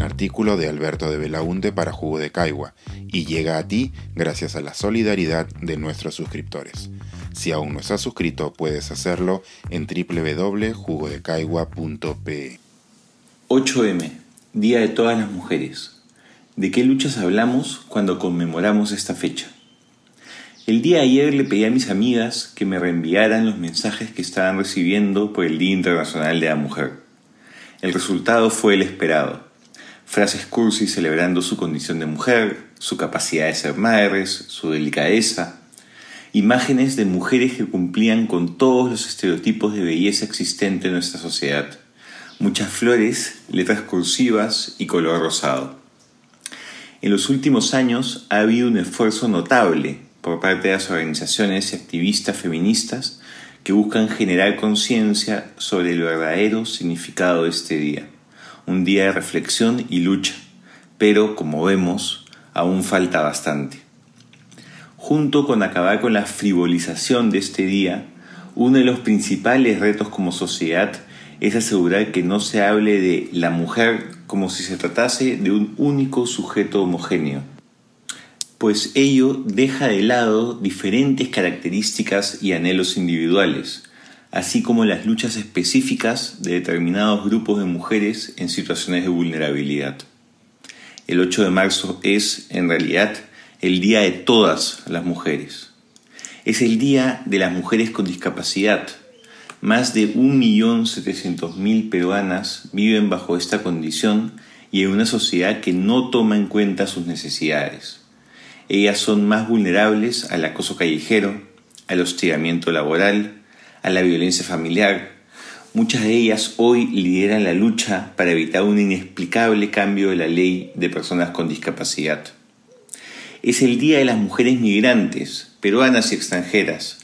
un artículo de Alberto de Belaunte para Jugo de Caigua y llega a ti gracias a la solidaridad de nuestros suscriptores. Si aún no estás suscrito, puedes hacerlo en www.jugodecaigua.pe. 8M, Día de todas las mujeres. ¿De qué luchas hablamos cuando conmemoramos esta fecha? El día de ayer le pedí a mis amigas que me reenviaran los mensajes que estaban recibiendo por el Día Internacional de la Mujer. El resultado fue el esperado. Frases cursi celebrando su condición de mujer, su capacidad de ser madres, su delicadeza. Imágenes de mujeres que cumplían con todos los estereotipos de belleza existente en nuestra sociedad. Muchas flores, letras cursivas y color rosado. En los últimos años ha habido un esfuerzo notable por parte de las organizaciones y activistas feministas que buscan generar conciencia sobre el verdadero significado de este día. Un día de reflexión y lucha, pero como vemos, aún falta bastante. Junto con acabar con la frivolización de este día, uno de los principales retos como sociedad es asegurar que no se hable de la mujer como si se tratase de un único sujeto homogéneo, pues ello deja de lado diferentes características y anhelos individuales, así como las luchas específicas de determinados grupos de mujeres en situaciones de vulnerabilidad. El 8 de marzo es, en realidad, el Día de todas las mujeres. Es el Día de las Mujeres con Discapacidad. Más de 1.700.000 peruanas viven bajo esta condición y en una sociedad que no toma en cuenta sus necesidades ellas son más vulnerables al acoso callejero, al hostigamiento laboral, a la violencia familiar. Muchas de ellas hoy lideran la lucha para evitar un inexplicable cambio de la ley de personas con discapacidad. Es el Día de las Mujeres Migrantes, peruanas y extranjeras,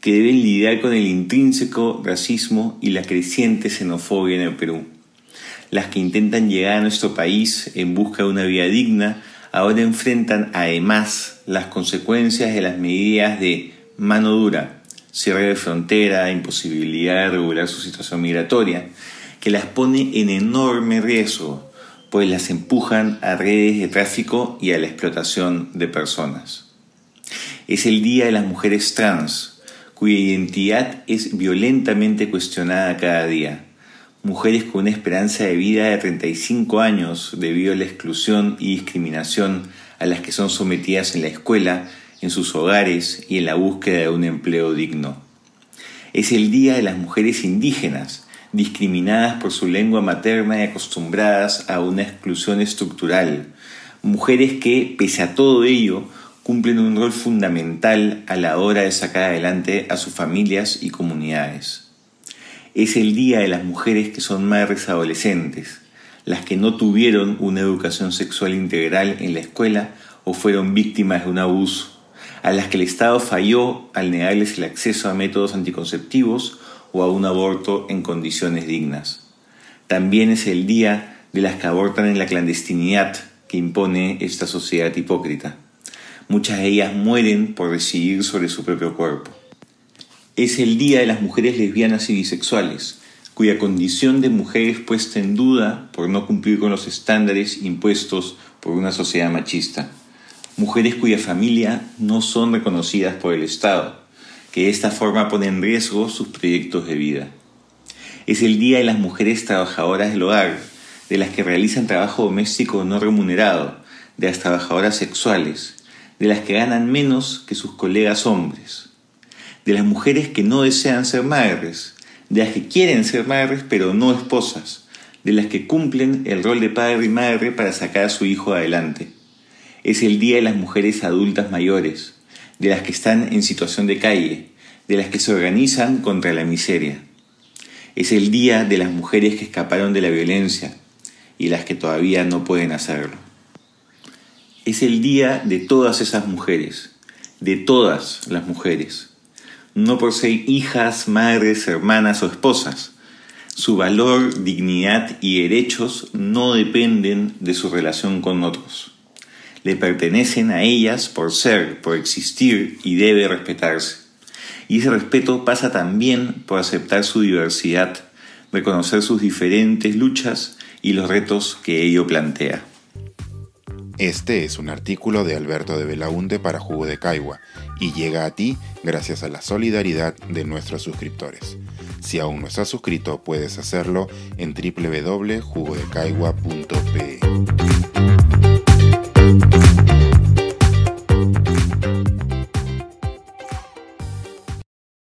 que deben lidiar con el intrínseco racismo y la creciente xenofobia en el Perú. Las que intentan llegar a nuestro país en busca de una vida digna ahora enfrentan además las consecuencias de las medidas de mano dura, cierre de frontera, imposibilidad de regular su situación migratoria, que las pone en enorme riesgo, pues las empujan a redes de tráfico y a la explotación de personas. Es el Día de las Mujeres Trans, cuya identidad es violentamente cuestionada cada día mujeres con una esperanza de vida de 35 años debido a la exclusión y discriminación a las que son sometidas en la escuela, en sus hogares y en la búsqueda de un empleo digno. Es el Día de las Mujeres Indígenas, discriminadas por su lengua materna y acostumbradas a una exclusión estructural. Mujeres que, pese a todo ello, cumplen un rol fundamental a la hora de sacar adelante a sus familias y comunidades es el Día de las Mujeres que son madres adolescentes, las que no tuvieron una educación sexual integral en la escuela o fueron víctimas de un abuso, a las que el Estado falló al negarles el acceso a métodos anticonceptivos o a un aborto en condiciones dignas. También es el día de las que abortan en la clandestinidad que impone esta sociedad hipócrita. Muchas de ellas mueren por decidir sobre su propio cuerpo es el Día de las Mujeres Lesbianas y Bisexuales, cuya condición de mujer es puesta en duda por no cumplir con los estándares impuestos por una sociedad machista. Mujeres cuya familia no son reconocidas por el Estado, que de esta forma pone en riesgo sus proyectos de vida. Es el Día de las Mujeres Trabajadoras del Hogar, de las que realizan trabajo doméstico no remunerado, de las trabajadoras sexuales, de las que ganan menos que sus colegas hombres de las mujeres que no desean ser madres, de las que quieren ser madres pero no esposas, de las que cumplen el rol de padre y madre para sacar a su hijo adelante. Es el Día de las Mujeres Adultas Mayores, de las que están en situación de calle, de las que se organizan contra la miseria. Es el Día de las mujeres que escaparon de la violencia y las que todavía no pueden hacerlo. Es el día de todas esas mujeres, de todas las mujeres no por ser hijas, madres, hermanas o esposas. Su valor, dignidad y derechos no dependen de su relación con otros. Le pertenecen a ellas por ser, por existir y debe respetarse. Y ese respeto pasa también por aceptar su diversidad, reconocer sus diferentes luchas y los retos que ello plantea. Este es un artículo de Alberto de Belaunte para Jugo de Caigua y llega a ti gracias a la solidaridad de nuestros suscriptores. Si aún no estás suscrito, puedes hacerlo en www.jugodecaigua.pe.